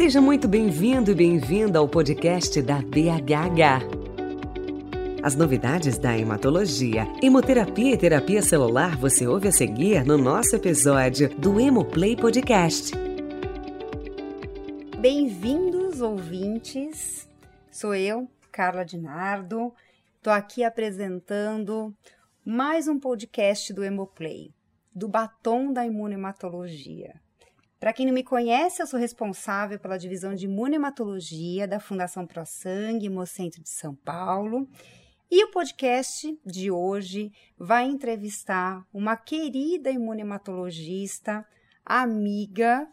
Seja muito bem-vindo e bem-vinda ao podcast da BHH. As novidades da hematologia, hemoterapia e terapia celular você ouve a seguir no nosso episódio do Hemoplay Podcast. Bem-vindos, ouvintes. Sou eu, Carla Dinardo. Estou aqui apresentando mais um podcast do Hemoplay, do Batom da Imunematologia. Para quem não me conhece, eu sou responsável pela divisão de imunematologia da Fundação Pro Sangue, Hemocentro de São Paulo. E o podcast de hoje vai entrevistar uma querida imunematologista, amiga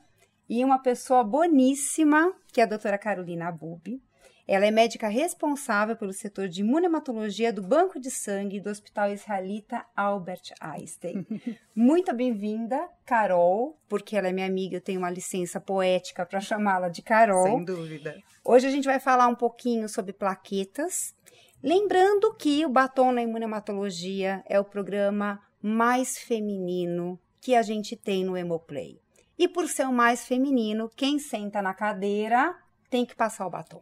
e uma pessoa boníssima, que é a doutora Carolina Bubi. Ela é médica responsável pelo setor de imunematologia do Banco de Sangue do Hospital Israelita Albert Einstein. Muito bem-vinda, Carol, porque ela é minha amiga, eu tenho uma licença poética para chamá-la de Carol. Sem dúvida. Hoje a gente vai falar um pouquinho sobre plaquetas. Lembrando que o Batom na Imunematologia é o programa mais feminino que a gente tem no Hemoplay. E por ser o mais feminino, quem senta na cadeira tem que passar o batom.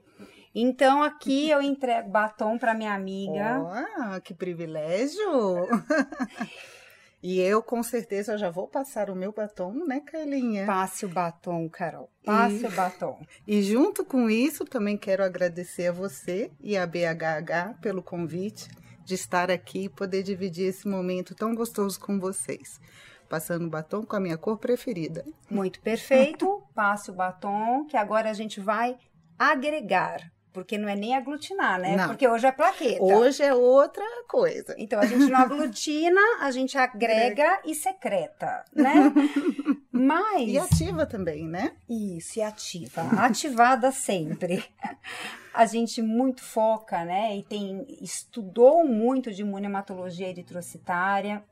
Então aqui eu entrego batom para minha amiga. Oh, que privilégio! e eu com certeza já vou passar o meu batom, né, Carlinha? Passe o batom, Carol. Passe e... o batom. E junto com isso também quero agradecer a você e a BHH pelo convite de estar aqui e poder dividir esse momento tão gostoso com vocês. Passando o batom com a minha cor preferida. Muito perfeito. Passe o batom, que agora a gente vai agregar porque não é nem aglutinar, né? Não. Porque hoje é plaqueta. Hoje é outra coisa. Então a gente não aglutina, a gente agrega e secreta, né? Mas. E ativa também, né? Isso, e ativa. Ativada sempre. A gente muito foca, né? E tem estudou muito de imunematologia eritrocitária.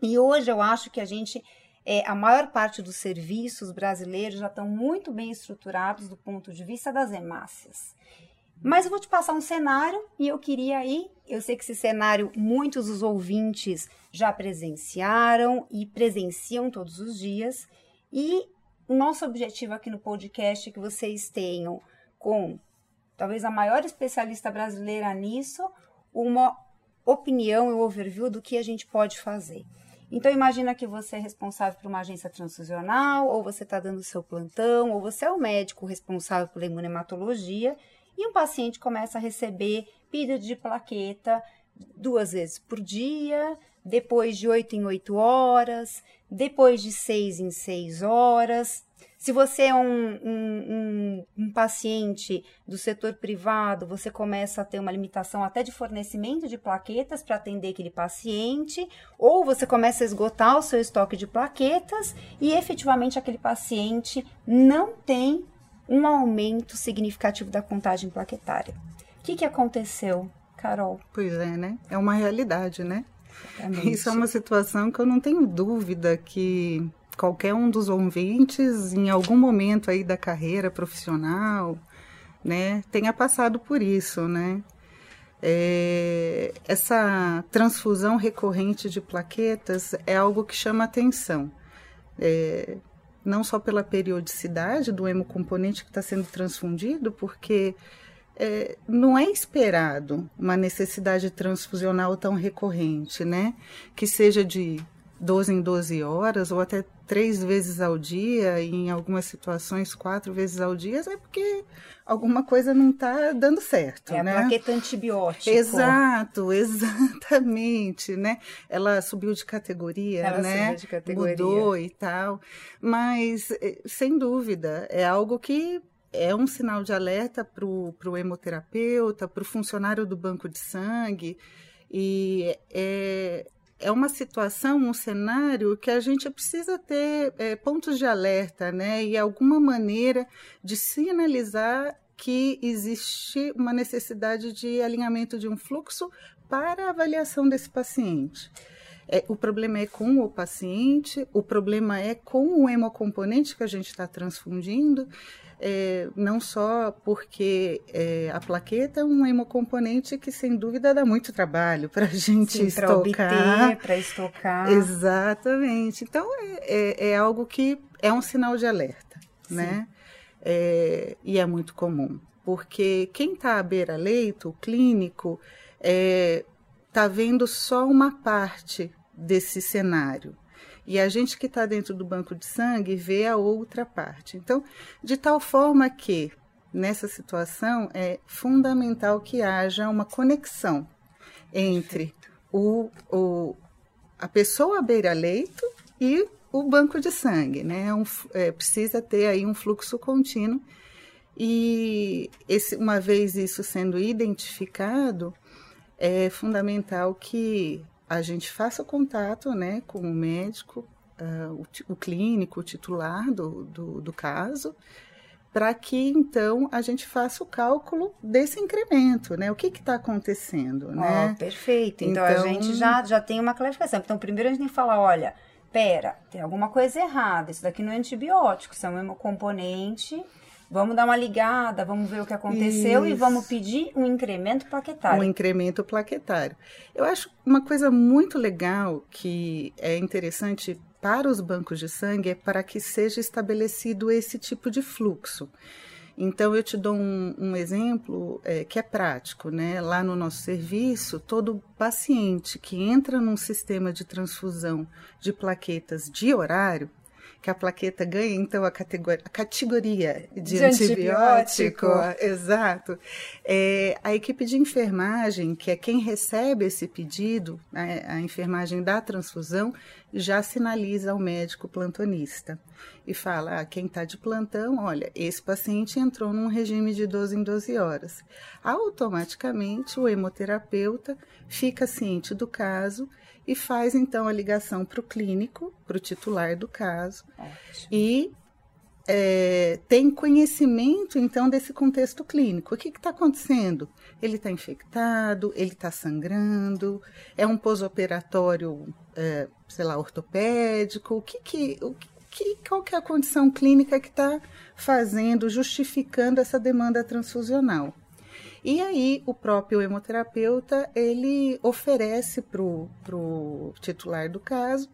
E hoje eu acho que a gente é, a maior parte dos serviços brasileiros já estão muito bem estruturados do ponto de vista das hemácias. Mas eu vou te passar um cenário e eu queria aí, eu sei que esse cenário muitos dos ouvintes já presenciaram e presenciam todos os dias, e o nosso objetivo aqui no podcast é que vocês tenham com talvez a maior especialista brasileira nisso, uma opinião e um overview do que a gente pode fazer. Então imagina que você é responsável por uma agência transfusional, ou você está dando seu plantão, ou você é o médico responsável pela imunematologia, e um paciente começa a receber pedido de plaqueta duas vezes por dia, depois de oito em oito horas, depois de seis em seis horas. Se você é um, um, um, um, paciente do setor privado, você começa a ter uma limitação até de fornecimento de plaquetas para atender aquele paciente, ou você começa a esgotar o seu estoque de plaquetas e efetivamente aquele paciente não tem um aumento significativo da contagem plaquetária. O que, que aconteceu, Carol? Pois é, né? É uma realidade, né? Exatamente. Isso é uma situação que eu não tenho dúvida que qualquer um dos ouvintes, em algum momento aí da carreira profissional, né, tenha passado por isso, né? É, essa transfusão recorrente de plaquetas é algo que chama atenção. É, não só pela periodicidade do hemocomponente que está sendo transfundido, porque é, não é esperado uma necessidade transfusional tão recorrente, né? Que seja de 12 em 12 horas ou até três vezes ao dia, e em algumas situações quatro vezes ao dia, é porque alguma coisa não está dando certo, é né? É plaqueta antibiótico. Exato, exatamente, né? Ela subiu de categoria, Ela né? Subiu de categoria. Mudou e tal, mas eh, sem dúvida é algo que é um sinal de alerta para o hemoterapeuta, para o funcionário do banco de sangue, e é, é uma situação, um cenário que a gente precisa ter é, pontos de alerta, né? E alguma maneira de sinalizar que existe uma necessidade de alinhamento de um fluxo para a avaliação desse paciente. É, o problema é com o paciente, o problema é com o hemocomponente que a gente está transfundindo, é, não só porque é, a plaqueta é um hemocomponente que, sem dúvida, dá muito trabalho para a gente Sim, estocar. Para estocar. Exatamente. Então, é, é, é, algo que é um sinal de alerta, Sim. né? é, e é muito comum, porque quem está à beira-leito, o clínico, está é, vendo só uma parte desse cenário. E a gente que está dentro do banco de sangue vê a outra parte. Então, de tal forma que, nessa situação, é fundamental que haja uma conexão entre o, o, a pessoa à beira-leito e o banco de sangue, né? Um, é, precisa ter aí um fluxo contínuo e esse, uma vez isso sendo identificado, é fundamental que a gente faça contato né, com o médico, uh, o, o, clínico, o titular do, do, do caso, para que então a gente faça o cálculo desse incremento, né? O que está acontecendo, oh, né? Perfeito. Então, então, a gente já, já tem uma clarificação. Então, primeiro a gente tem que falar, olha, pera, tem alguma coisa errada. Isso daqui não é antibiótico, isso é um componente Vamos dar uma ligada, vamos ver o que aconteceu Isso. e vamos pedir um incremento plaquetário. Um incremento plaquetário. Eu acho uma coisa muito legal que é interessante para os bancos de sangue é para que seja estabelecido esse tipo de fluxo. Então, eu te dou um, um exemplo é, que é prático, né? Lá no nosso serviço, todo paciente que entra num sistema de transfusão de plaquetas de horário, que a plaqueta ganha, então, a categoria, a categoria de, de antibiótico. antibiótico. Exato. É, a equipe de enfermagem, que é quem recebe esse pedido, né, a enfermagem da transfusão, já sinaliza ao médico plantonista e fala: ah, quem está de plantão, olha, esse paciente entrou num regime de 12 em 12 horas. Automaticamente, o hemoterapeuta fica ciente do caso e faz então a ligação para o clínico, para o titular do caso, Ótimo. e é, tem conhecimento então desse contexto clínico. O que está acontecendo? Ele está infectado, ele está sangrando, é um pós-operatório, é, sei lá, ortopédico. O que que, o que, qual que é a condição clínica que está fazendo, justificando essa demanda transfusional? E aí o próprio hemoterapeuta ele oferece para o titular do caso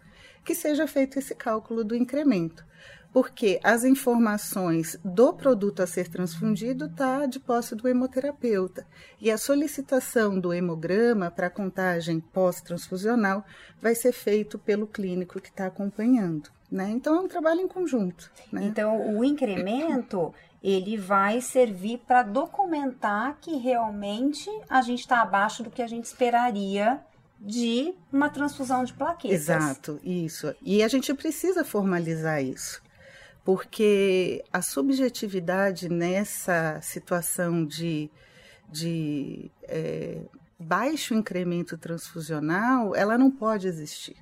que seja feito esse cálculo do incremento. Porque as informações do produto a ser transfundido está de posse do hemoterapeuta. E a solicitação do hemograma para contagem pós-transfusional vai ser feito pelo clínico que está acompanhando. Né? Então é um trabalho em conjunto. Né? Então o incremento ele vai servir para documentar que realmente a gente está abaixo do que a gente esperaria de uma transfusão de plaquetas. Exato, isso. E a gente precisa formalizar isso, porque a subjetividade nessa situação de, de é, baixo incremento transfusional, ela não pode existir.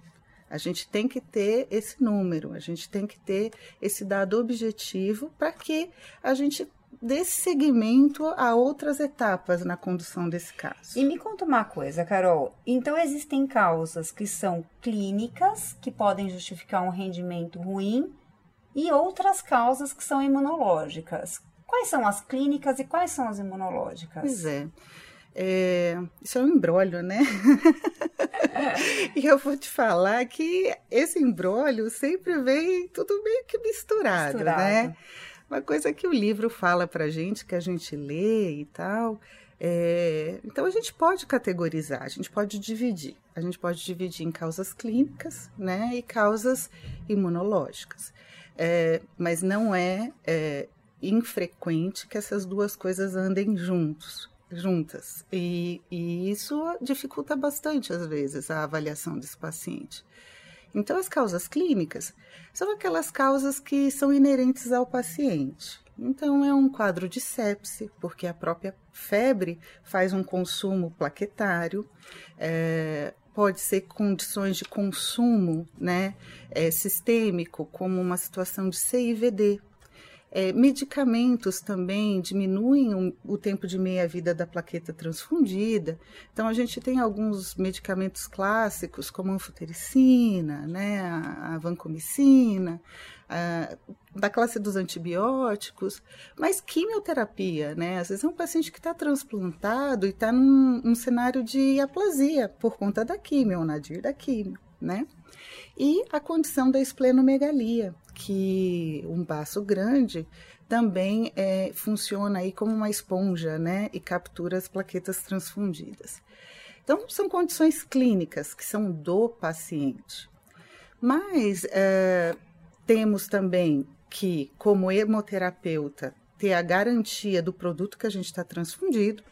A gente tem que ter esse número, a gente tem que ter esse dado objetivo para que a gente dê seguimento a outras etapas na condução desse caso. E me conta uma coisa, Carol. Então existem causas que são clínicas, que podem justificar um rendimento ruim, e outras causas que são imunológicas. Quais são as clínicas e quais são as imunológicas? Pois é. É, isso é um embrólio, né? e eu vou te falar que esse embrólio sempre vem tudo meio que misturado, misturado. né? Uma coisa que o livro fala pra gente, que a gente lê e tal. É, então a gente pode categorizar, a gente pode dividir. A gente pode dividir em causas clínicas né, e causas imunológicas. É, mas não é, é infrequente que essas duas coisas andem juntos juntas. E, e isso dificulta bastante, às vezes, a avaliação desse paciente. Então, as causas clínicas são aquelas causas que são inerentes ao paciente. Então, é um quadro de sepse, porque a própria febre faz um consumo plaquetário, é, pode ser condições de consumo né, é, sistêmico, como uma situação de CIVD, é, medicamentos também diminuem o, o tempo de meia-vida da plaqueta transfundida. Então, a gente tem alguns medicamentos clássicos, como a anfotericina, né, a, a vancomicina, a, da classe dos antibióticos, mas quimioterapia, né? Às vezes é um paciente que está transplantado e está num, num, cenário de aplasia por conta da quimio, ou nadir da quimio. né? E a condição da esplenomegalia, que um baço grande também é, funciona aí como uma esponja, né? E captura as plaquetas transfundidas. Então, são condições clínicas que são do paciente. Mas é, temos também que, como hemoterapeuta, ter a garantia do produto que a gente está transfundido,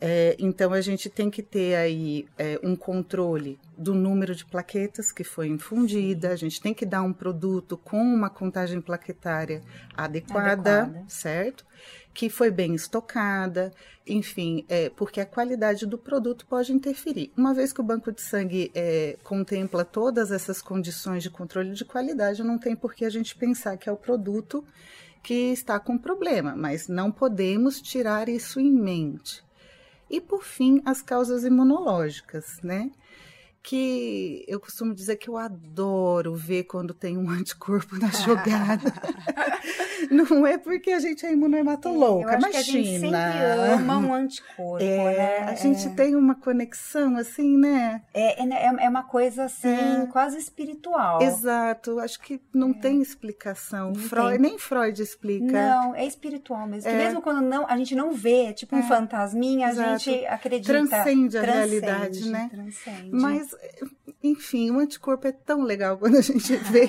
é, então a gente tem que ter aí é, um controle do número de plaquetas que foi infundida, a gente tem que dar um produto com uma contagem plaquetária adequada, adequada. certo? Que foi bem estocada, enfim, é, porque a qualidade do produto pode interferir. Uma vez que o banco de sangue é, contempla todas essas condições de controle de qualidade, não tem por que a gente pensar que é o produto que está com problema, mas não podemos tirar isso em mente. E, por fim, as causas imunológicas, né? Que eu costumo dizer que eu adoro ver quando tem um anticorpo na jogada. Não é porque a gente é imunohematológica, é, imagina. a gente sempre ama um anticorpo, é, né? A gente é. tem uma conexão assim, né? É, é, é, é uma coisa assim, é. quase espiritual. Exato, acho que não tem explicação. Não Freud, tem. Nem Freud explica. Não, é espiritual mesmo. mesmo quando não, a gente não vê, tipo um fantasminha, Exato. a gente acredita. Transcende a transcende, realidade, né? Transcende. Mas enfim, o anticorpo é tão legal quando a gente vê.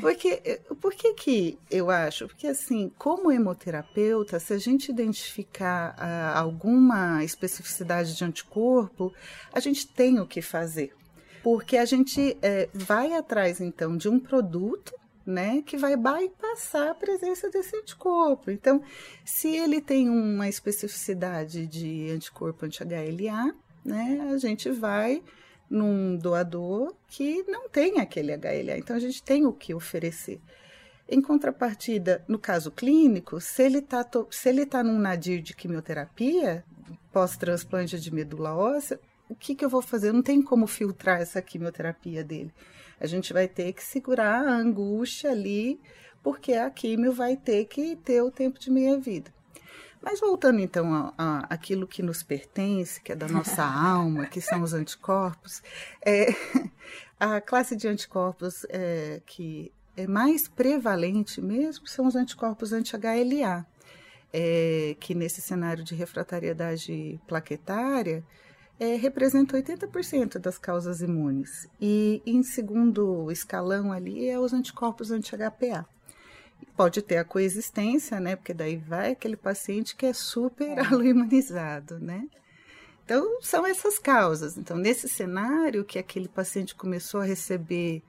Porque, por que que eu acho? Porque, assim, como hemoterapeuta, se a gente identificar ah, alguma especificidade de anticorpo, a gente tem o que fazer. Porque a gente é, vai atrás, então, de um produto né, que vai bypassar a presença desse anticorpo. Então, se ele tem uma especificidade de anticorpo anti-HLA, né, a gente vai num doador que não tem aquele HLA. Então, a gente tem o que oferecer. Em contrapartida, no caso clínico, se ele está se ele tá num nadir de quimioterapia, pós-transplante de medula óssea, o que, que eu vou fazer? Não tem como filtrar essa quimioterapia dele. A gente vai ter que segurar a angústia ali, porque a quimio vai ter que ter o tempo de meia-vida. Mas voltando então aquilo que nos pertence, que é da nossa alma, que são os anticorpos, é, a classe de anticorpos é, que é mais prevalente mesmo são os anticorpos anti-HLA, é, que nesse cenário de refratariedade plaquetária é, representa 80% das causas imunes. E em segundo escalão ali é os anticorpos anti-HPA pode ter a coexistência, né? Porque daí vai aquele paciente que é super é. aloimunizado, né? Então, são essas causas. Então, nesse cenário que aquele paciente começou a receber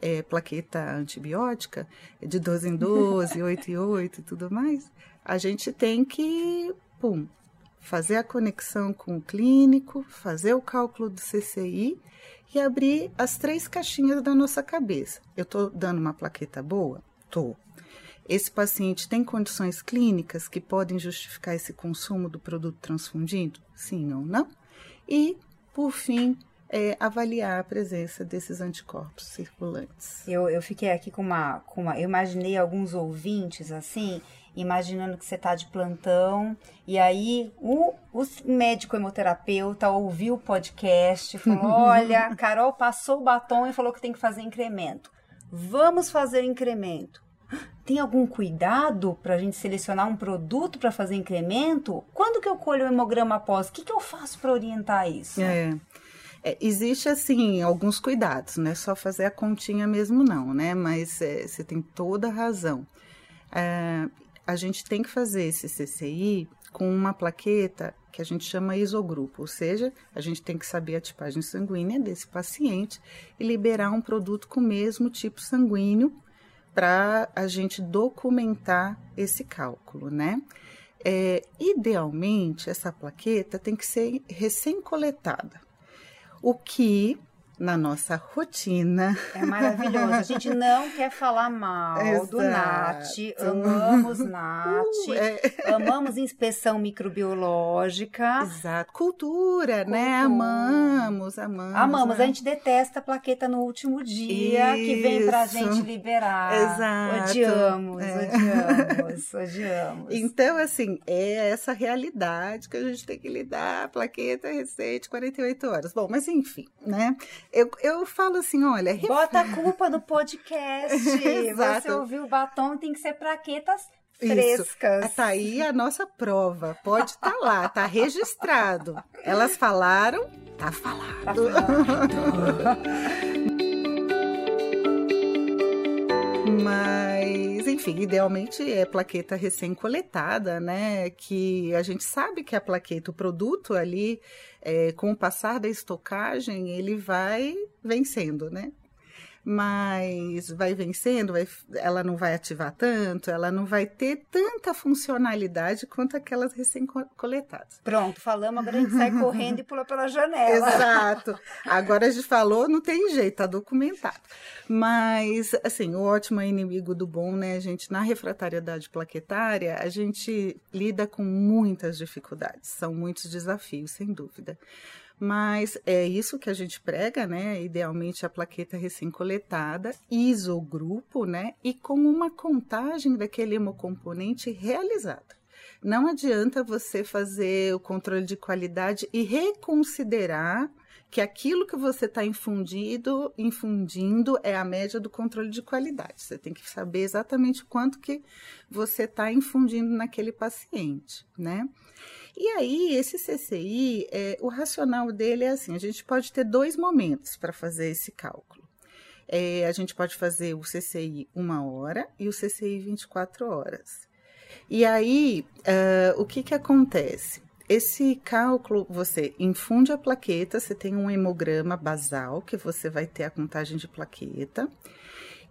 é, plaqueta antibiótica, de 12 em 12, 8 em 8 e tudo mais, a gente tem que, pum, fazer a conexão com o clínico, fazer o cálculo do CCI e abrir as três caixinhas da nossa cabeça. Eu estou dando uma plaqueta boa? Estou. Esse paciente tem condições clínicas que podem justificar esse consumo do produto transfundido? Sim ou não? E, por fim, é, avaliar a presença desses anticorpos circulantes. Eu, eu fiquei aqui com uma, com uma. Eu imaginei alguns ouvintes assim, imaginando que você está de plantão, e aí o, o médico hemoterapeuta ouviu o podcast, falou: olha, Carol passou o batom e falou que tem que fazer incremento. Vamos fazer incremento. Tem algum cuidado para a gente selecionar um produto para fazer incremento? Quando que eu colho o hemograma após? O que, que eu faço para orientar isso? É. É, existe, assim, alguns cuidados, não é só fazer a continha mesmo, não, né? Mas é, você tem toda a razão. É, a gente tem que fazer esse CCI com uma plaqueta que a gente chama isogrupo, ou seja, a gente tem que saber a tipagem sanguínea desse paciente e liberar um produto com o mesmo tipo sanguíneo para a gente documentar esse cálculo, né? É, idealmente, essa plaqueta tem que ser recém-coletada, o que na nossa rotina. É maravilhoso. A gente não quer falar mal Exato. do NAT. Amamos NAT. Uh, é. Amamos inspeção microbiológica. Exato. Cultura, né? Cultura, né? Amamos, amamos. Amamos. Né? A gente detesta a plaqueta no último dia Isso. que vem pra gente liberar. Exato. Odiamos, é. odiamos, odiamos. Então, assim, é essa realidade que a gente tem que lidar. Plaqueta recente, 48 horas. Bom, mas enfim, né? Eu, eu falo assim, olha... Bota a culpa no podcast. Você ouviu o batom, tem que ser praquetas frescas. Isso. Tá aí a nossa prova. Pode estar tá lá, tá registrado. Elas falaram, tá falado. Tá falado. Mas, enfim, idealmente é plaqueta recém-coletada, né? Que a gente sabe que a plaqueta, o produto ali, é, com o passar da estocagem, ele vai vencendo, né? Mas vai vencendo, vai, ela não vai ativar tanto, ela não vai ter tanta funcionalidade quanto aquelas recém-coletadas. Pronto, falamos, agora a gente sai correndo e pula pela janela. Exato. Agora a gente falou, não tem jeito, tá documentado. Mas, assim, o ótimo é inimigo do bom, né? A gente, na refratariedade plaquetária, a gente lida com muitas dificuldades, são muitos desafios, sem dúvida. Mas é isso que a gente prega, né? Idealmente a plaqueta recém-coletada, isogrupo, né? E com uma contagem daquele hemocomponente realizada. Não adianta você fazer o controle de qualidade e reconsiderar que aquilo que você está infundindo, infundindo é a média do controle de qualidade. Você tem que saber exatamente quanto que você está infundindo naquele paciente, né? E aí, esse CCI, é, o racional dele é assim: a gente pode ter dois momentos para fazer esse cálculo. É, a gente pode fazer o CCI uma hora e o CCI 24 horas. E aí, uh, o que, que acontece? Esse cálculo, você infunde a plaqueta, você tem um hemograma basal, que você vai ter a contagem de plaqueta,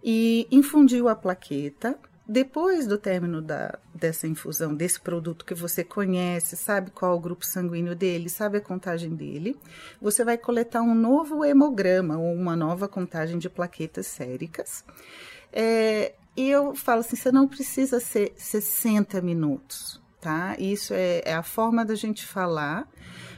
e infundiu a plaqueta, depois do término da, dessa infusão, desse produto que você conhece, sabe qual é o grupo sanguíneo dele, sabe a contagem dele, você vai coletar um novo hemograma ou uma nova contagem de plaquetas séricas. É, e eu falo assim: você não precisa ser 60 minutos, tá? Isso é, é a forma da gente falar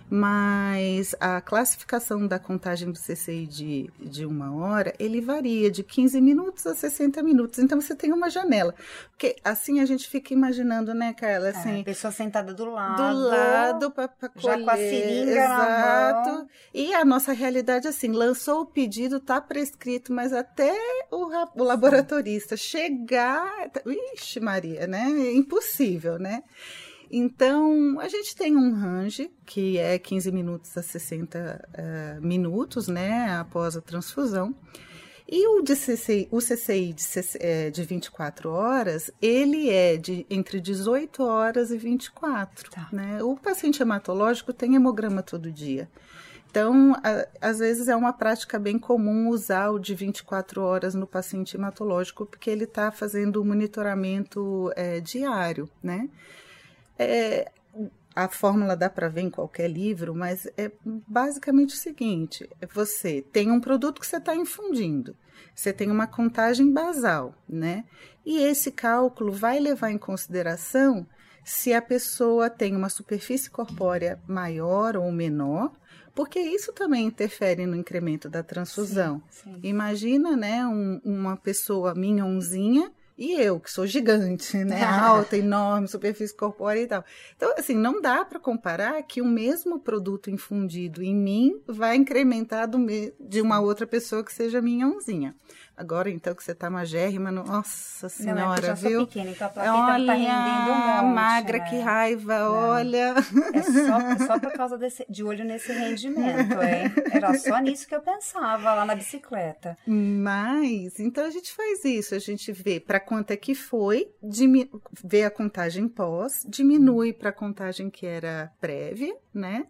mas a classificação da contagem do CCI de, de uma hora, ele varia de 15 minutos a 60 minutos. Então, você tem uma janela. Porque assim a gente fica imaginando, né, Carla? É, assim, é, a pessoa sentada do lado. Do lado, para colher. Já com a seringa Exato. Na mão. E a nossa realidade, assim, lançou o pedido, tá prescrito, mas até o, o laboratorista chegar... Ixi, Maria, né? Impossível, né? Então, a gente tem um range, que é 15 minutos a 60 uh, eh, minutos, né, após a transfusão. E o, de CCI, o CCI de, é, de 24 horas, ele é de entre 18 horas e 24. Tá. Né? O paciente hematológico tem hemograma todo dia. Então, a, às vezes é uma prática bem comum usar o de 24 horas no paciente hematológico, porque ele está fazendo o monitoramento é, diário, né? É, a fórmula dá para ver em qualquer livro, mas é basicamente o seguinte: você tem um produto que você está infundindo, você tem uma contagem basal, né? E esse cálculo vai levar em consideração se a pessoa tem uma superfície corpórea maior ou menor, porque isso também interfere no incremento da transfusão. Sim, sim. Imagina, né, um, uma pessoa minhãozinha e eu, que sou gigante, né? Alta, enorme, superfície corpórea e tal. Então, assim, não dá para comparar que o mesmo produto infundido em mim vai incrementar do me... de uma outra pessoa que seja minhãozinha. Agora, então, que você tá magérrima, nossa senhora, não, é eu já viu? Sou pequena, então a plaqueta olha, tá rendendo um monte, magra, né? que raiva, não. olha. É só, só por causa desse, de olho nesse rendimento, hein? Era só nisso que eu pensava lá na bicicleta. Mas, então a gente faz isso, a gente vê para quanto é que foi, vê a contagem pós, diminui para a contagem que era prévia, né?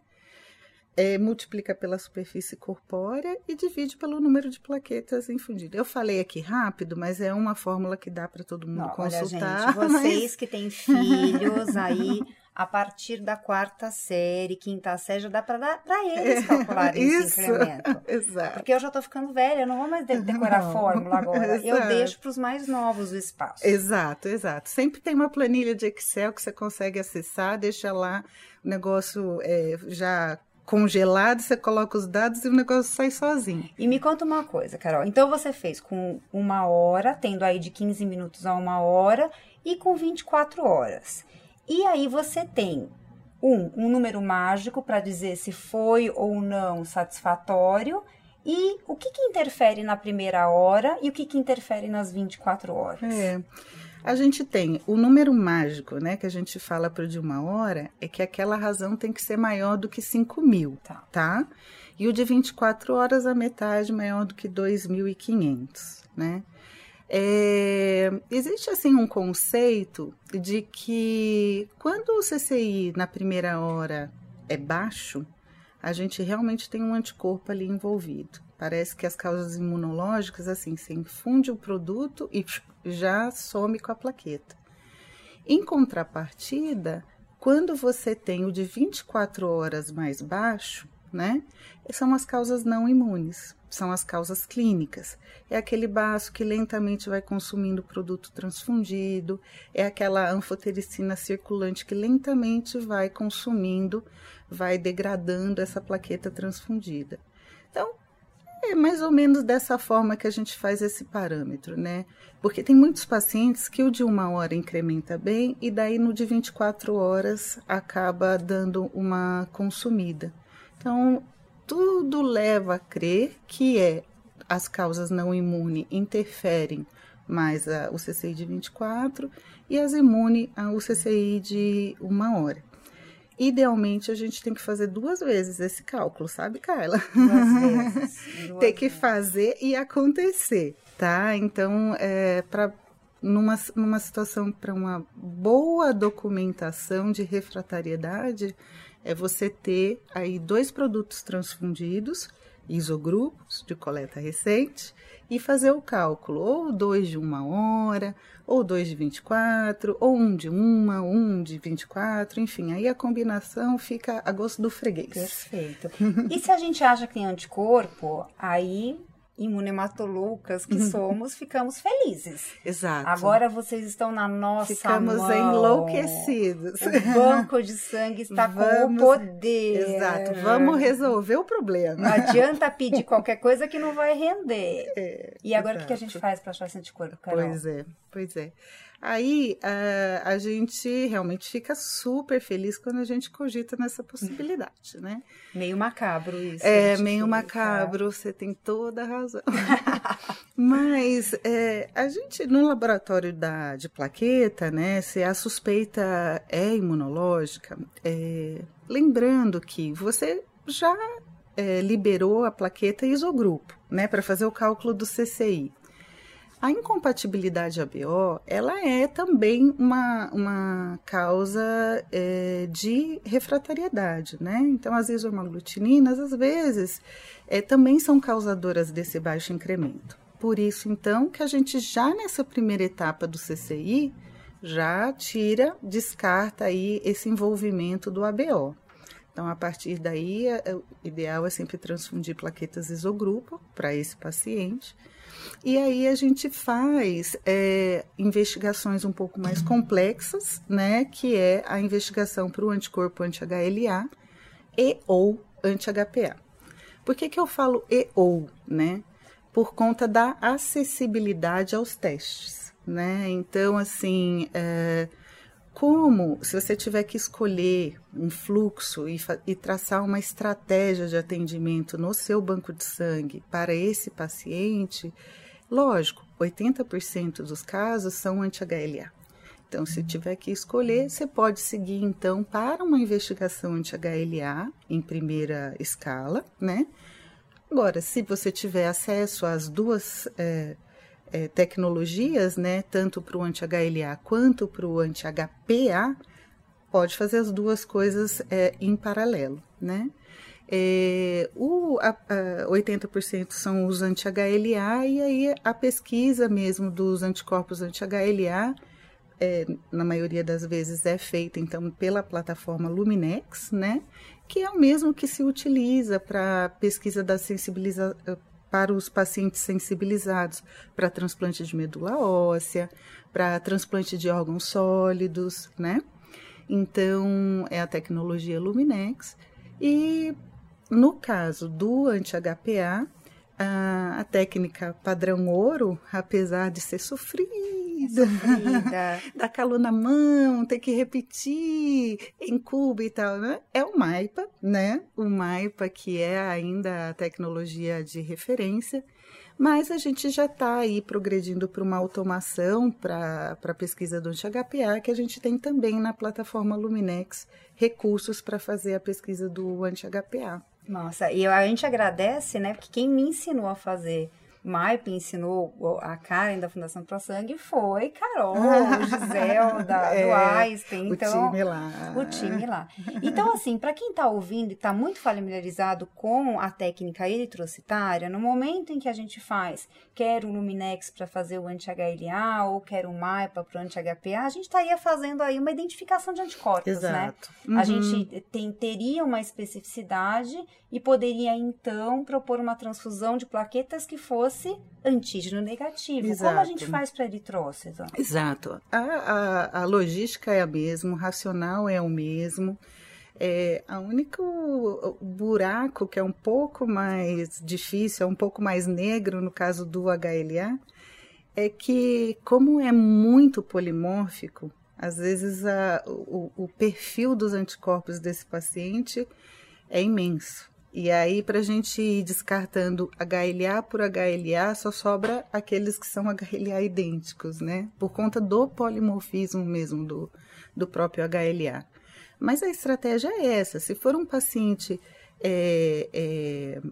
É, multiplica pela superfície corpórea e divide pelo número de plaquetas infundidas. Eu falei aqui rápido, mas é uma fórmula que dá para todo mundo Não, consultar. Olha, gente, vocês mas... que têm filhos aí a partir da quarta série, quinta série, já dá para eles é, calcularem esse incremento. Exato. Porque eu já estou ficando velha, eu não vou mais decorar não, a fórmula agora. Exato. Eu deixo para os mais novos o espaço. Exato, exato. Sempre tem uma planilha de Excel que você consegue acessar, deixa lá o negócio é, já congelado, você coloca os dados e o negócio sai sozinho. E me conta uma coisa, Carol. Então você fez com uma hora, tendo aí de 15 minutos a uma hora, e com 24 horas. E aí você tem um, um número mágico para dizer se foi ou não satisfatório E o que, que interfere na primeira hora e o que, que interfere nas 24 horas? É. A gente tem o número mágico, né, que a gente fala para de uma hora, é que aquela razão tem que ser maior do que 5 mil, tá. tá? E o de 24 horas, a metade maior do que 2.500, né? É, existe assim um conceito de que quando o CCI na primeira hora é baixo, a gente realmente tem um anticorpo ali envolvido. Parece que as causas imunológicas, assim, se infunde o produto e já some com a plaqueta. Em contrapartida, quando você tem o de 24 horas mais baixo, né, são as causas não imunes, são as causas clínicas. É aquele baço que lentamente vai consumindo produto transfundido, é aquela anfotericina circulante que lentamente vai consumindo, vai degradando essa plaqueta transfundida. Então, é mais ou menos dessa forma que a gente faz esse parâmetro, né? Porque tem muitos pacientes que o de uma hora incrementa bem e daí no de 24 horas acaba dando uma consumida. Então, tudo leva a crer que é as causas não imune interferem mais a, o CCI de 24 e as imune o CCI de uma hora. Idealmente, a gente tem que fazer duas vezes esse cálculo, sabe, Carla? Duas vezes. Duas tem que fazer e acontecer, tá? Então, é, para numa, numa situação para uma boa documentação de refratariedade, é você ter aí dois produtos transfundidos, isogrupos de coleta recente, e fazer o cálculo, ou dois de uma hora, ou dois de 24, ou um de uma, um de 24, enfim, aí a combinação fica a gosto do freguês. Perfeito. e se a gente acha que tem anticorpo, aí imunematolucas que uhum. somos, ficamos felizes. Exato. Agora vocês estão na nossa ficamos mão. enlouquecidos. O banco de sangue está Vamos... com o poder. Exato. Vamos resolver o problema. Não adianta pedir qualquer coisa que não vai render. É, e agora exato. o que a gente faz para achar esse anticorpo, Carol? Pois é, pois é. Aí a, a gente realmente fica super feliz quando a gente cogita nessa possibilidade, né? Meio macabro isso. É, meio macabro, você tem toda a razão. Mas é, a gente, no laboratório da, de plaqueta, né, se a suspeita é imunológica, é, lembrando que você já é, liberou a plaqueta isogrupo, né, para fazer o cálculo do CCI. A incompatibilidade ABO, ela é também uma, uma causa é, de refratariedade, né? Então, as isomaglutininas, às vezes, é, também são causadoras desse baixo incremento. Por isso, então, que a gente já nessa primeira etapa do CCI, já tira, descarta aí esse envolvimento do ABO. Então, a partir daí, é, o ideal é sempre transfundir plaquetas isogrupo para esse paciente, e aí a gente faz é, investigações um pouco mais complexas, né? Que é a investigação para o anticorpo anti-HLA e ou anti-HPA. Por que, que eu falo e ou, né? Por conta da acessibilidade aos testes, né? Então, assim, é, como se você tiver que escolher um fluxo e, e, traçar uma estratégia de atendimento no seu banco de sangue para esse paciente, lógico, 80% dos casos são anti-HLA. Então, se tiver que escolher, você pode seguir então para uma investigação anti-HLA em primeira escala, né? Agora, se você tiver acesso às duas é, é, tecnologias, né, tanto para o anti-HLA quanto para o anti-HPA, pode fazer as duas coisas é, em paralelo, né? É, o, a, a 80% são os anti-HLA e aí a pesquisa mesmo dos anticorpos anti-HLA, é, na maioria das vezes é feita então pela plataforma Luminex, né? Que é o mesmo que se utiliza para pesquisa da sensibilização para os pacientes sensibilizados para transplante de medula óssea, para transplante de órgãos sólidos, né? Então, é a tecnologia Luminex. E no caso do anti-HPA, a, a técnica padrão ouro, apesar de ser sofrida, sofrida. Dá calor na mão, tem que repetir em e tal, né? É o MAIPA, né? O MAIPA que é ainda a tecnologia de referência mas a gente já está aí progredindo para uma automação para a pesquisa do anti-HPA, que a gente tem também na plataforma Luminex recursos para fazer a pesquisa do anti-HPA. Nossa, e a gente agradece, né? Porque quem me ensinou a fazer Maipe ensinou a Karen da Fundação Pro Sangue foi Carol, Giselda, é, do Einstein. Então, o time lá. O time lá. Então, assim, para quem está ouvindo e está muito familiarizado com a técnica eritrocitária, no momento em que a gente faz, quer o Luminex para fazer o anti-HLA ou quer o MAIPA para o anti-HPA, a gente estaria fazendo aí uma identificação de anticorpos, né? Exato. né? Uhum. A gente tem, teria uma especificidade e poderia, então, propor uma transfusão de plaquetas que fosse fosse antígeno negativo. Exato. Como a gente faz para eritrócito? Exato. A, a, a, logística é a mesma, o racional é o mesmo. É, a único buraco que é um pouco mais difícil, é um pouco mais negro no caso do HLA, é que como é muito polimórfico, às vezes a, o, o perfil dos anticorpos desse paciente é imenso. E aí, para a gente ir descartando HLA por HLA, só sobra aqueles que são HLA idênticos, né? Por conta do polimorfismo mesmo do, do próprio HLA. Mas a estratégia é essa: se for um paciente é, é,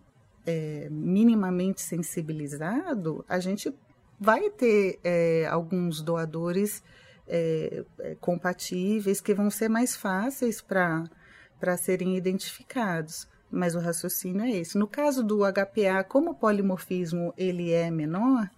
é, minimamente sensibilizado, a gente vai ter é, alguns doadores é, é, compatíveis que vão ser mais fáceis para serem identificados mas o raciocínio é esse. No caso do HPA, como o polimorfismo ele é menor,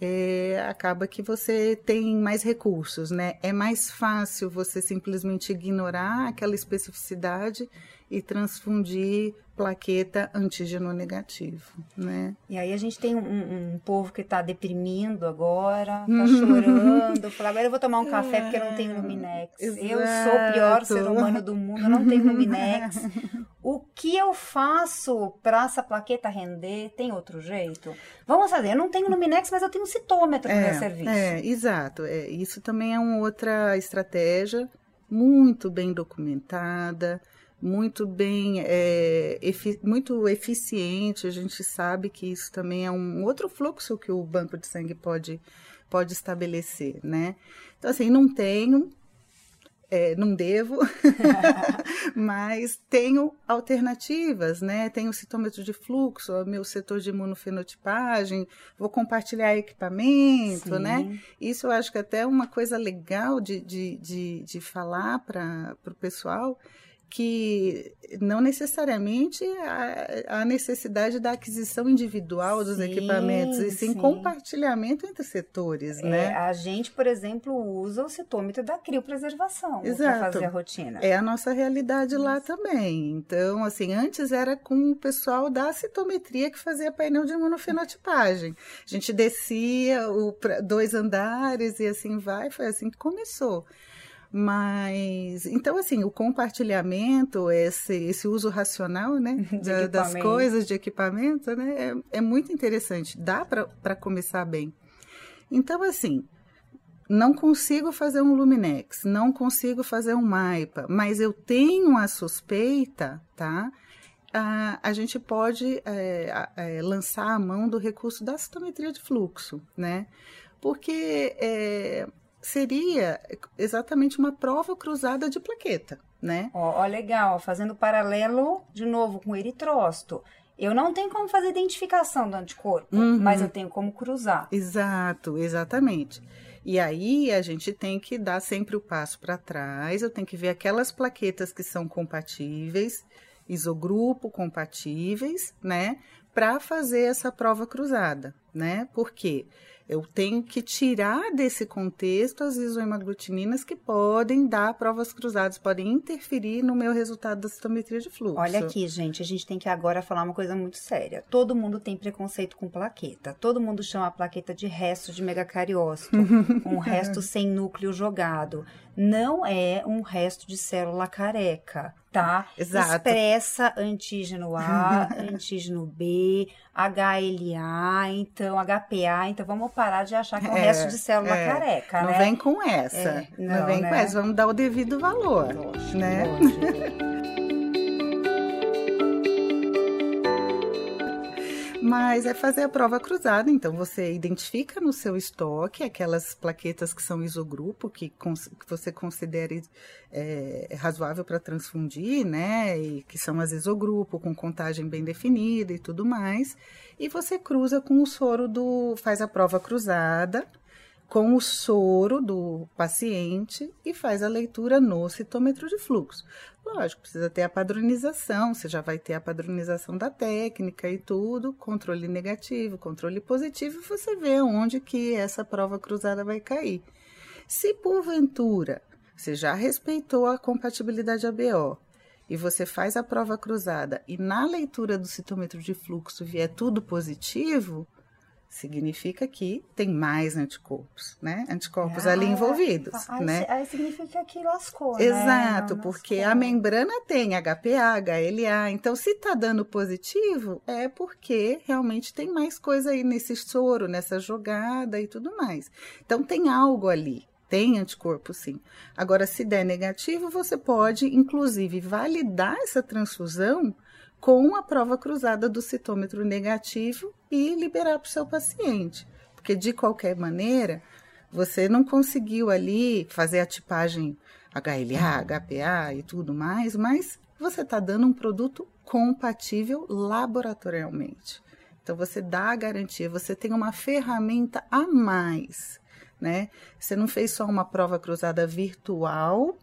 é, acaba que você tem mais recursos, né? É mais fácil você simplesmente ignorar aquela especificidade e transfundir plaqueta antígeno negativo, né? E aí a gente tem um, um povo que está deprimindo agora, está chorando, fala, agora eu vou tomar um café porque eu não tenho Luminex. Exato. Eu sou o pior ser humano do mundo, eu não tenho Luminex. o que eu faço para essa plaqueta render? Tem outro jeito? Vamos fazer, eu não tenho Luminex, mas eu tenho citômetro é, no meu serviço. É, exato. É, isso também é uma outra estratégia muito bem documentada, muito bem, é, efi muito eficiente. A gente sabe que isso também é um outro fluxo que o banco de sangue pode, pode estabelecer, né? Então, assim, não tenho, é, não devo, mas tenho alternativas, né? Tenho citômetro de fluxo, meu setor de imunofenotipagem, vou compartilhar equipamento, Sim. né? Isso eu acho que até é uma coisa legal de, de, de, de falar para o pessoal, que não necessariamente há, necessidade da aquisição individual dos sim, equipamentos, e sim, sim, compartilhamento entre setores, é, né? A gente, por exemplo, usa o citômetro da criopreservação para fazer a rotina. É a nossa realidade Isso. lá também. Então, assim, antes era com o pessoal da citometria que fazia painel de imunofenotipagem. A gente descia o, dois andares e assim vai, foi assim que começou. Mas, então, assim, o compartilhamento, esse, esse uso racional, né, da, das coisas, de equipamento, né, é, é muito interessante. Dá para começar bem. Então, assim, não consigo fazer um Luminex, não consigo fazer um MAIPA, mas eu tenho a suspeita, tá? A, a gente pode é, é, lançar a mão do recurso da citometria de fluxo, né? Porque é, seria exatamente uma prova cruzada de plaqueta, né? Ó, ó legal, fazendo paralelo de novo com o eritrócito. Eu não tenho como fazer identificação do anticorpo, uhum. mas eu tenho como cruzar. Exato, exatamente. E aí a gente tem que dar sempre o passo para trás, eu tenho que ver aquelas plaquetas que são compatíveis, isogrupo compatíveis, né, para fazer essa prova cruzada, né? Porque eu tenho que tirar desse contexto as isoemaglutininas que podem dar provas cruzadas, podem interferir no meu resultado da citometria de fluxo. Olha aqui, gente, a gente tem que agora falar uma coisa muito séria. Todo mundo tem preconceito com plaqueta. Todo mundo chama a plaqueta de resto de megacariócito, um resto sem núcleo jogado. Não é um resto de célula careca Tá? Exato. Expressa antígeno A, antígeno B, HLA, então HPA. Então vamos parar de achar que é o resto de célula é, careca, não né? vem com essa. É, não, não, vem né? com essa. Vamos dar o devido valor. Lógico, né? Lógico. Mas é fazer a prova cruzada, então você identifica no seu estoque aquelas plaquetas que são isogrupo, que, que você considere é, razoável para transfundir, né? E que são as isogrupo, com contagem bem definida e tudo mais. E você cruza com o soro do. faz a prova cruzada com o soro do paciente e faz a leitura no citômetro de fluxo. Lógico, precisa ter a padronização, você já vai ter a padronização da técnica e tudo, controle negativo, controle positivo, você vê onde que essa prova cruzada vai cair. Se porventura você já respeitou a compatibilidade ABO e você faz a prova cruzada e na leitura do citômetro de fluxo vier tudo positivo, significa que tem mais anticorpos, né? Anticorpos ah, ali envolvidos, aí, né? Aí significa que lascou, Exato, né? porque a membrana tem HPA, HLA, então se tá dando positivo, é porque realmente tem mais coisa aí nesse soro, nessa jogada e tudo mais. Então tem algo ali, tem anticorpo sim. Agora, se der negativo, você pode, inclusive, validar essa transfusão com a prova cruzada do citômetro negativo e liberar para o seu paciente. Porque, de qualquer maneira, você não conseguiu ali fazer a tipagem HLA, HPA e tudo mais, mas você está dando um produto compatível laboratorialmente. Então, você dá a garantia, você tem uma ferramenta a mais, né? Você não fez só uma prova cruzada virtual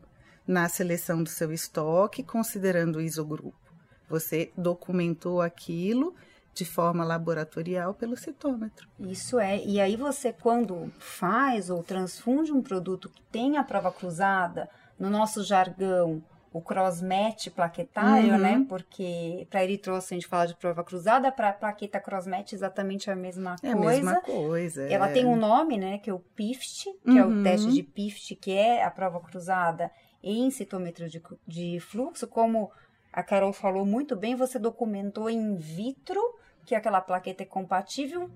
na seleção do seu estoque, considerando o isogrupo. Você documentou aquilo de forma laboratorial pelo citômetro. Isso é. E aí você, quando faz ou transfunde um produto que tem a prova cruzada, no nosso jargão, o crossmatch plaquetário, uhum. né? Porque para eritrocito a gente fala de prova cruzada, para plaqueta crossmatch exatamente a mesma é coisa. É a mesma coisa. Ela é. tem um nome, né? Que é o PIFT, que uhum. é o uhum. teste de PIFT, que é a prova cruzada em citômetro de, de fluxo, como a Carol falou muito bem, você documentou in vitro que aquela plaqueta é compatível,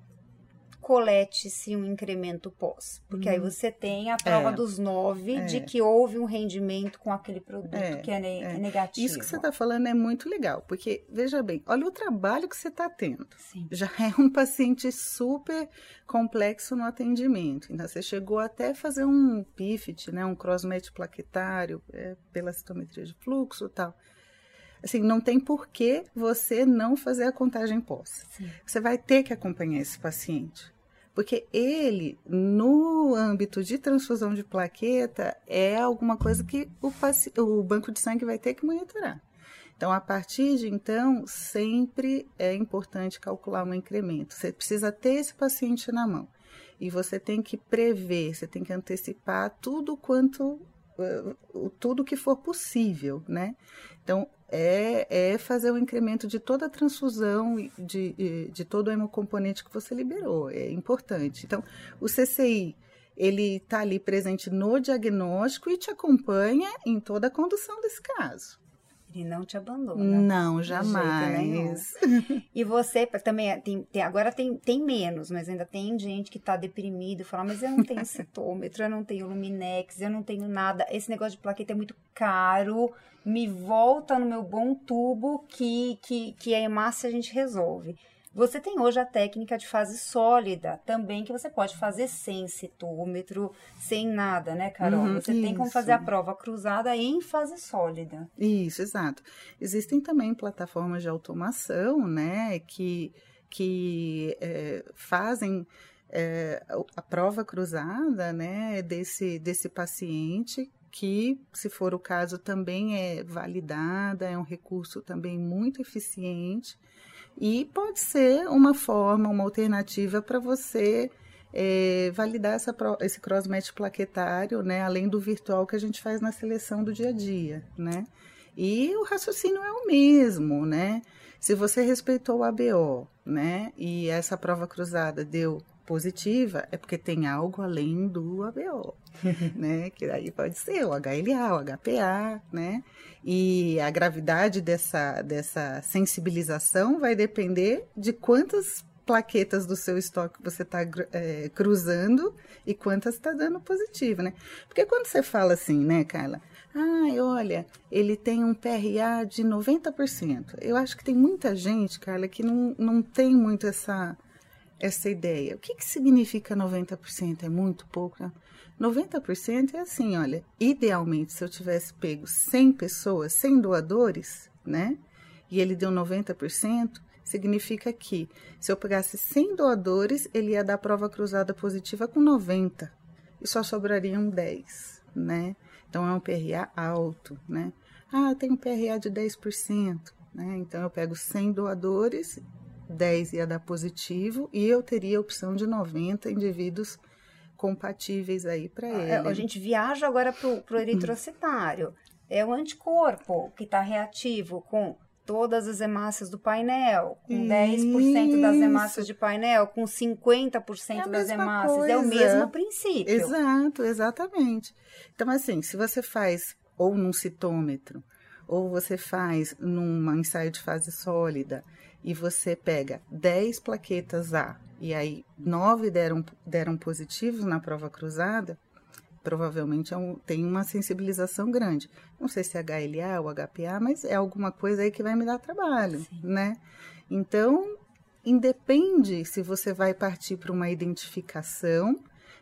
colete-se um incremento pós. Porque aí você tem a prova é, dos nove é. de que houve um rendimento com aquele produto é, que é, ne é. negativo. Isso que você está falando é muito legal, porque, veja bem, olha o trabalho que você está tendo. Sim. Já é um paciente super complexo no atendimento. Então, você chegou até fazer um PIFT, né, um crossmatch plaquetário é, pela citometria de fluxo e tal assim, não tem por que você não fazer a contagem pós. Sim. Você vai ter que acompanhar esse paciente. Porque ele, no âmbito de transfusão de plaqueta, é alguma coisa que o, o banco de sangue vai ter que monitorar. Então, a partir de então, sempre é importante calcular um incremento. Você precisa ter esse paciente na mão. E você tem que prever, você tem que antecipar tudo quanto uh, tudo que for possível, né? Então, é, é fazer o incremento de toda a transfusão, de, de todo o hemocomponente que você liberou. É importante. Então, o CCI, ele está ali presente no diagnóstico e te acompanha em toda a condução desse caso. Ele não te abandona. Não, jamais. e você também tem, tem, agora tem, tem menos, mas ainda tem gente que está deprimido, fala, mas eu não tenho cetômetro, eu não tenho Luminex, eu não tenho nada. Esse negócio de plaqueta é muito caro. Me volta no meu bom tubo que, que, que a hemácia a gente resolve. Você tem hoje a técnica de fase sólida também, que você pode fazer sem citômetro, sem nada, né, Carol? Uhum, você isso. tem como fazer a prova cruzada em fase sólida. Isso, exato. Existem também plataformas de automação, né, que, que é, fazem é, a prova cruzada, né, desse, desse paciente que, se for o caso, também é validada, é um recurso também muito eficiente e pode ser uma forma, uma alternativa para você é, validar essa, esse crossmatch plaquetário, né? Além do virtual que a gente faz na seleção do dia a dia, né? E o raciocínio é o mesmo, né? Se você respeitou o ABO, né? E essa prova cruzada deu positiva, é porque tem algo além do ABO, né? Que aí pode ser o HLA, o HPA, né? E a gravidade dessa, dessa sensibilização vai depender de quantas plaquetas do seu estoque você está é, cruzando e quantas está dando positivo, né? Porque quando você fala assim, né, Carla? Ai, olha, ele tem um PRA de 90%. Eu acho que tem muita gente, Carla, que não, não tem muito essa, essa ideia. O que, que significa 90%? É muito pouco? Né? 90% é assim, olha, idealmente, se eu tivesse pego 100 pessoas, 100 doadores, né? E ele deu 90%, significa que se eu pegasse 100 doadores, ele ia dar prova cruzada positiva com 90 e só sobrariam 10, né? Então é um PRA alto, né? Ah, tem um PRA de 10%, né? Então eu pego 100 doadores, 10 ia dar positivo e eu teria a opção de 90 indivíduos compatíveis aí para ah, é, ele. A gente viaja agora para o eritrocitário. É o anticorpo que está reativo com todas as hemácias do painel, com Isso. 10% das hemácias de painel, com 50% é das hemácias. Coisa. É o mesmo princípio. Exato, exatamente. Então, assim, se você faz ou num citômetro, ou você faz num ensaio de fase sólida, e você pega 10 plaquetas A e aí 9 deram, deram positivos na prova cruzada, provavelmente é um, tem uma sensibilização grande. Não sei se é HLA ou HPA, mas é alguma coisa aí que vai me dar trabalho, Sim. né? Então, independe se você vai partir para uma identificação,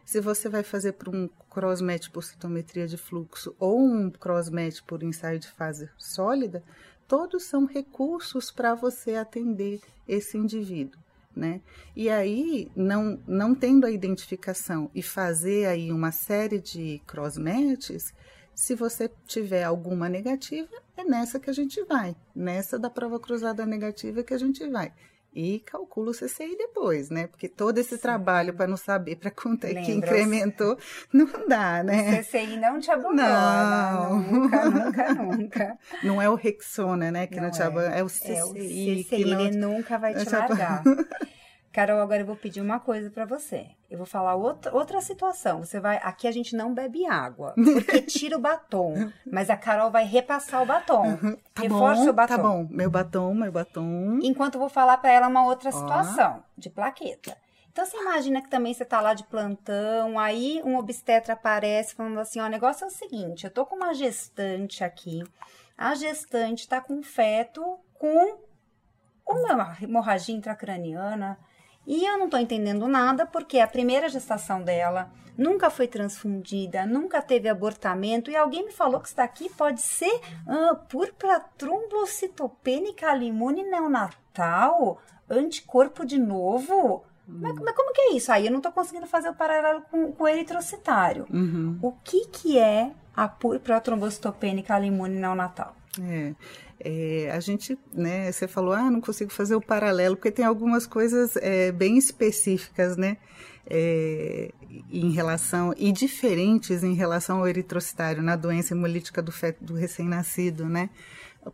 se você vai fazer para um cross-match por citometria de fluxo ou um cross-match por ensaio de fase sólida, todos são recursos para você atender esse indivíduo. Né? E aí, não, não tendo a identificação e fazer aí uma série de cross-matches, se você tiver alguma negativa, é nessa que a gente vai, nessa da prova cruzada negativa que a gente vai e calcula o CCI depois, né? Porque todo esse Sim. trabalho para não saber para quanto é que incrementou, não dá, né? O CCI não te abandona. Não. Nunca, nunca, nunca. Não é o Rexona, né? Que não, não te abandona, é o CCI. É o CCI, que não... ele nunca vai te largar. Carol, agora eu vou pedir uma coisa para você. Eu vou falar outra, outra situação. Você vai. Aqui a gente não bebe água, porque tira o batom. Mas a Carol vai repassar o batom. Tá Reforça bom, o batom. Tá bom, meu batom, meu batom. Enquanto eu vou falar para ela uma outra situação de plaqueta. Então você imagina que também você tá lá de plantão, aí um obstetra aparece falando assim: ó, o negócio é o seguinte, eu tô com uma gestante aqui. A gestante tá com feto com uma hemorragia intracraniana e eu não estou entendendo nada porque a primeira gestação dela nunca foi transfundida, nunca teve abortamento. E alguém me falou que isso daqui pode ser uh, púrpura trombocitopênica limune neonatal, anticorpo de novo. Hum. Mas, mas, como que é isso? Aí eu não estou conseguindo fazer o paralelo com, com o eritrocitário. Uhum. O que, que é a púrpura trombocitopênica limune neonatal? É. É, a gente, né, você falou, ah, não consigo fazer o paralelo, porque tem algumas coisas é, bem específicas, né, é, em relação, e diferentes em relação ao eritrocitário, na doença hemolítica do, feto, do recém-nascido, né,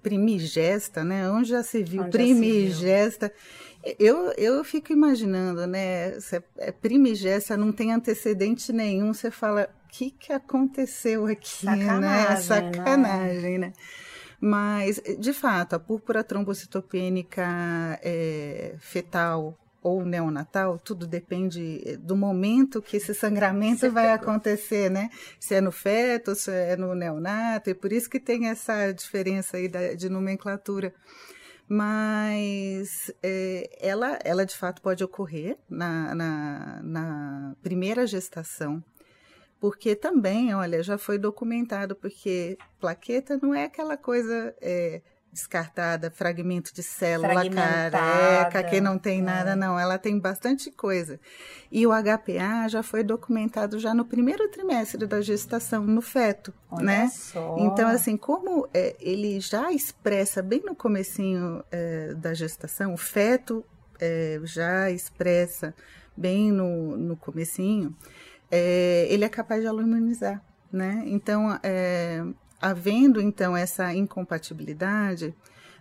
primigesta, né, onde já se viu? Onde primigesta, eu, eu fico imaginando, né, se é primigesta não tem antecedente nenhum, você fala, o que que aconteceu aqui, né? Sacanagem, né, sacanagem, né? né? Mas, de fato, a púrpura trombocitopênica é, fetal ou neonatal, tudo depende eh, do momento que esse sangramento vai acontecer, né? Se é no feto, se é no neonato, e por isso que tem essa diferença aí da, de nomenclatura. Mas é, ela, ela de fato pode ocorrer na, na, na primeira gestação, porque também, olha, já foi documentado, porque plaqueta não é aquela coisa é, descartada, fragmento de célula careca, que não tem é. nada, não. Ela tem bastante coisa. E o HPA já foi documentado já no primeiro trimestre da gestação, no feto, Olha né? Só. Então, assim, como é, ele já expressa bem no comecinho é, da gestação, o feto é, já expressa bem no, no comecinho, é, ele é capaz de aluminizar, né? Então, é, havendo então essa incompatibilidade,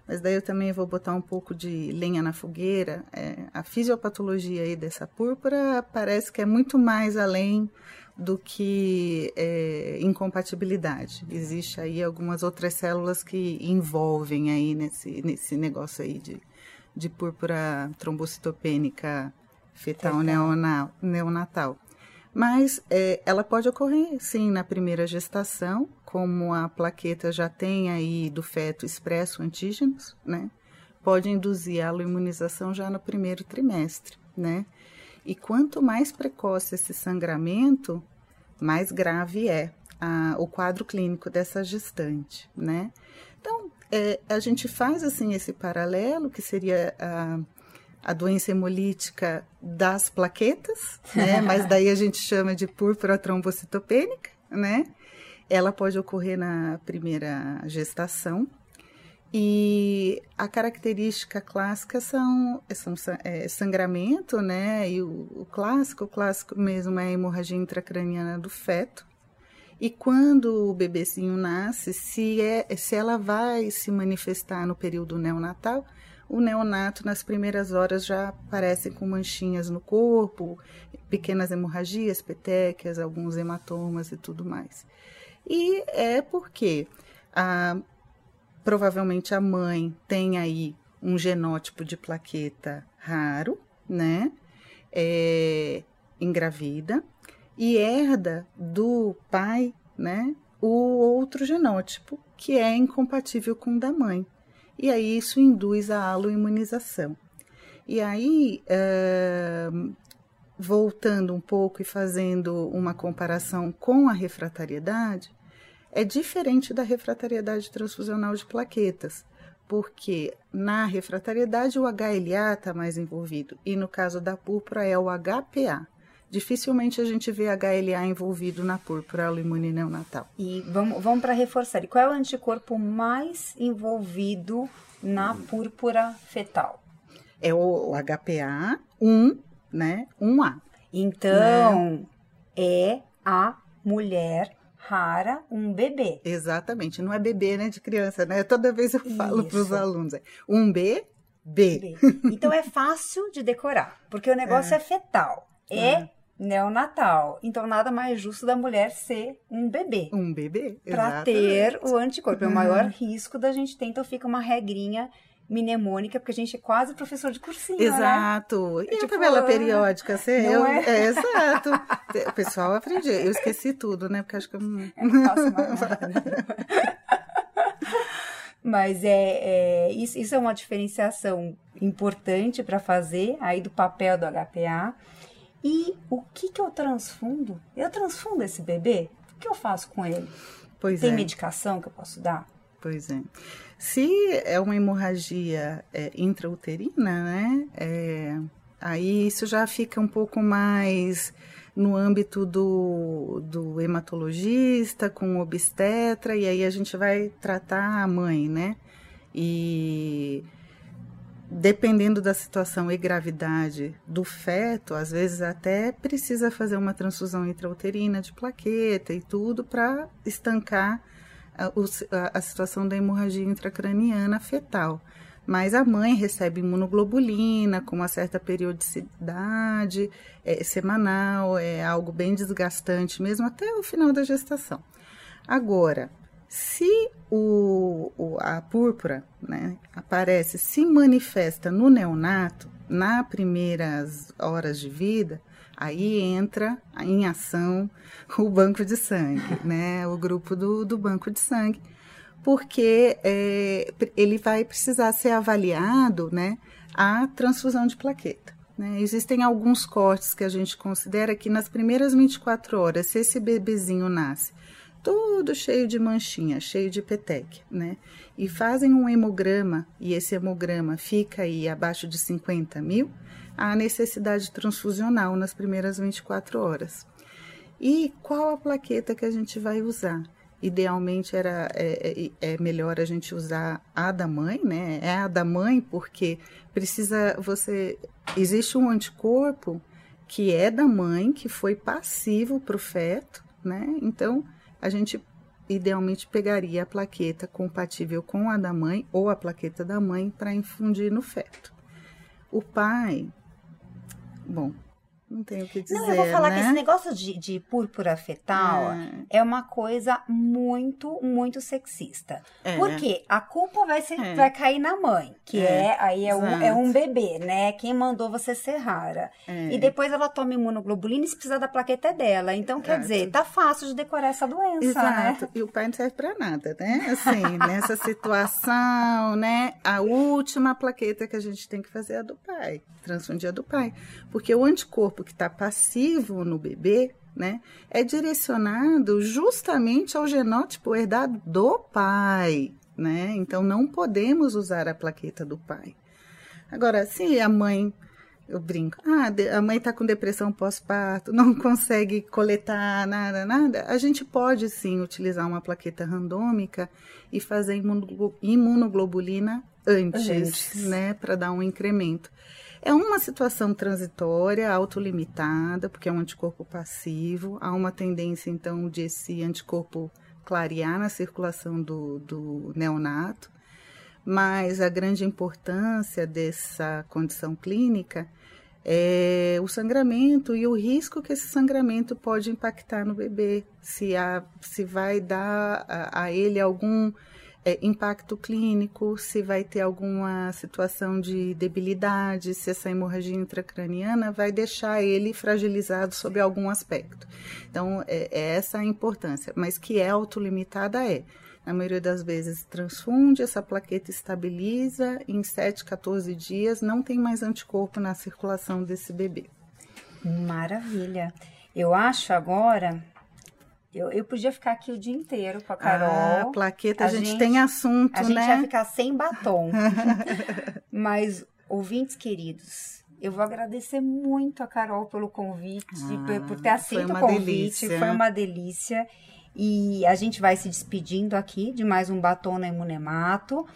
mas daí eu também vou botar um pouco de lenha na fogueira. É, a fisiopatologia aí dessa púrpura parece que é muito mais além do que é, incompatibilidade. Existe aí algumas outras células que envolvem aí nesse, nesse negócio aí de, de púrpura trombocitopênica fetal neonatal. Mas é, ela pode ocorrer, sim, na primeira gestação, como a plaqueta já tem aí do feto expresso antígenos, né? Pode induzir a imunização já no primeiro trimestre, né? E quanto mais precoce esse sangramento, mais grave é a, o quadro clínico dessa gestante, né? Então, é, a gente faz assim esse paralelo, que seria a a doença hemolítica das plaquetas, né? Mas daí a gente chama de púrpura trombocitopênica, né? Ela pode ocorrer na primeira gestação. E a característica clássica são, são é, sangramento, né? E o, o clássico, o clássico mesmo é a hemorragia intracraniana do feto. E quando o bebezinho nasce, se, é, se ela vai se manifestar no período neonatal, o neonato nas primeiras horas já aparece com manchinhas no corpo, pequenas hemorragias, petequias, alguns hematomas e tudo mais. E é porque a, provavelmente a mãe tem aí um genótipo de plaqueta raro, né? É, engravida e herda do pai, né? O outro genótipo que é incompatível com o da mãe e aí isso induz a aloimunização. E aí, uh, voltando um pouco e fazendo uma comparação com a refratariedade, é diferente da refratariedade transfusional de plaquetas, porque na refratariedade o HLA está mais envolvido e no caso da púrpura é o HPA. Dificilmente a gente vê HLA envolvido na púrpura autoimune neonatal. E vamos, vamos para reforçar. E qual é o anticorpo mais envolvido na púrpura fetal? É o, HPA 1, né? 1A. Então, né? é a mulher rara, um bebê. Exatamente. Não é bebê, né, de criança, né? Toda vez eu falo para os alunos. É um B, B. B. Então é fácil de decorar, porque o negócio é, é fetal. É, é neonatal. Então, nada mais justo da mulher ser um bebê. Um bebê, Para ter o anticorpo. É o maior risco da gente ter. Então, fica uma regrinha mnemônica, porque a gente é quase professor de cursinho, né? Exato. Né? E tipo, a tabela periódica, você, eu, é? é? exato. O pessoal aprendi. Eu esqueci tudo, né? Porque acho que eu não, eu não faço mais nada. Mas é, é isso, isso é uma diferenciação importante para fazer aí do papel do HPA. E o que, que eu transfundo? Eu transfundo esse bebê? O que eu faço com ele? Pois Tem é. medicação que eu posso dar? Pois é. Se é uma hemorragia é, intrauterina, né? É, aí isso já fica um pouco mais no âmbito do, do hematologista, com obstetra, e aí a gente vai tratar a mãe, né? E dependendo da situação e gravidade do feto, às vezes até precisa fazer uma transfusão intrauterina de plaqueta e tudo para estancar a, a, a, situação da hemorragia intracraniana fetal. Mas a mãe recebe imunoglobulina com uma certa periodicidade é, semanal, é algo bem desgastante mesmo até o final da gestação. Agora, se o, o, a púrpura né, aparece, se manifesta no neonato, nas primeiras horas de vida, aí entra em ação o banco de sangue, né, o grupo do, do banco de sangue, porque é, ele vai precisar ser avaliado né, a transfusão de plaqueta. Né? Existem alguns cortes que a gente considera que nas primeiras 24 horas, se esse bebezinho nasce todo cheio de manchinha, cheio de petec, né? E fazem um hemograma e esse hemograma fica aí abaixo de 50 mil, há necessidade transfusional nas primeiras 24 horas. E qual a plaqueta que a gente vai usar? Idealmente era é, é, é melhor a gente usar a da mãe, né? É a da mãe porque precisa você existe um anticorpo que é da mãe que foi passivo para o feto, né? Então a gente idealmente pegaria a plaqueta compatível com a da mãe ou a plaqueta da mãe para infundir no feto. O pai, bom, não tenho o que dizer. Não, eu vou falar né? que esse negócio de, de púrpura fetal é. é. uma coisa muito, muito sexista. É. Porque a culpa vai, ser, é. vai cair na mãe, que é, é aí é um, é um bebê, né? Quem mandou você ser rara. É. E depois ela toma imunoglobulina e se precisar da plaqueta é dela. Então, quer dizer, tá fácil de decorar essa doença, né? Exato. Né? E o pai não serve pra nada, né? Assim, nessa situação, né? A última plaqueta que a gente tem que fazer é a do pai. Transfundir a do pai. Porque o anticorpo que está passivo no bebê, né, é direcionado justamente ao genótipo herdado do pai, né? Então não podemos usar a plaqueta do pai. Agora, se a mãe eu brinco, ah, a mãe está com depressão pós-parto, não consegue coletar nada, nada, a gente pode sim utilizar uma plaqueta randômica e fazer imunoglobulina antes, antes. né, para dar um incremento. É uma situação transitória, autolimitada, porque é um anticorpo passivo. Há uma tendência, então, de esse anticorpo clarear na circulação do, do neonato. Mas a grande importância dessa condição clínica é o sangramento e o risco que esse sangramento pode impactar no bebê, se, a, se vai dar a, a ele algum é, impacto clínico, se vai ter alguma situação de debilidade, se essa hemorragia intracraniana vai deixar ele fragilizado sob algum aspecto. Então, é, é essa a importância, mas que é autolimitada é. Na maioria das vezes transfunde, essa plaqueta estabiliza, em 7, 14 dias não tem mais anticorpo na circulação desse bebê. Maravilha. Eu acho agora eu, eu podia ficar aqui o dia inteiro com a Carol. Ah, plaqueta, a, a gente, gente, tem assunto, a né? A gente ia ficar sem batom. Mas, ouvintes queridos, eu vou agradecer muito a Carol pelo convite, ah, por ter aceito o convite. Delícia. Foi uma delícia. E a gente vai se despedindo aqui de mais um batom na Imunemato.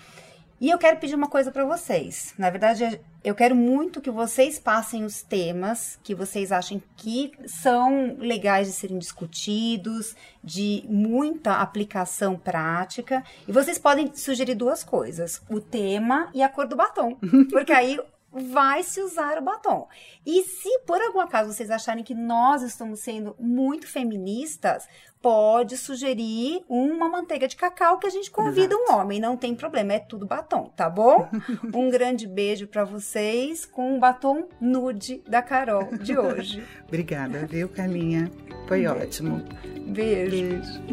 E eu quero pedir uma coisa para vocês. Na verdade, eu quero muito que vocês passem os temas que vocês acham que são legais de serem discutidos, de muita aplicação prática. E vocês podem sugerir duas coisas: o tema e a cor do batom. Porque aí vai se usar o batom. E se por algum acaso vocês acharem que nós estamos sendo muito feministas, pode sugerir uma manteiga de cacau que a gente convida Exato. um homem, não tem problema, é tudo batom, tá bom? um grande beijo para vocês com o batom nude da Carol de hoje. Obrigada, viu, Carlinha? Foi beijo. ótimo. Beijo. beijo.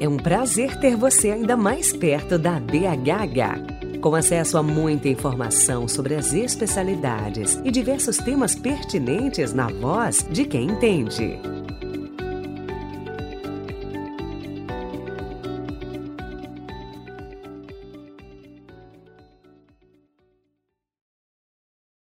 É um prazer ter você ainda mais perto da BHH com acesso a muita informação sobre as especialidades e diversos temas pertinentes na voz de quem entende.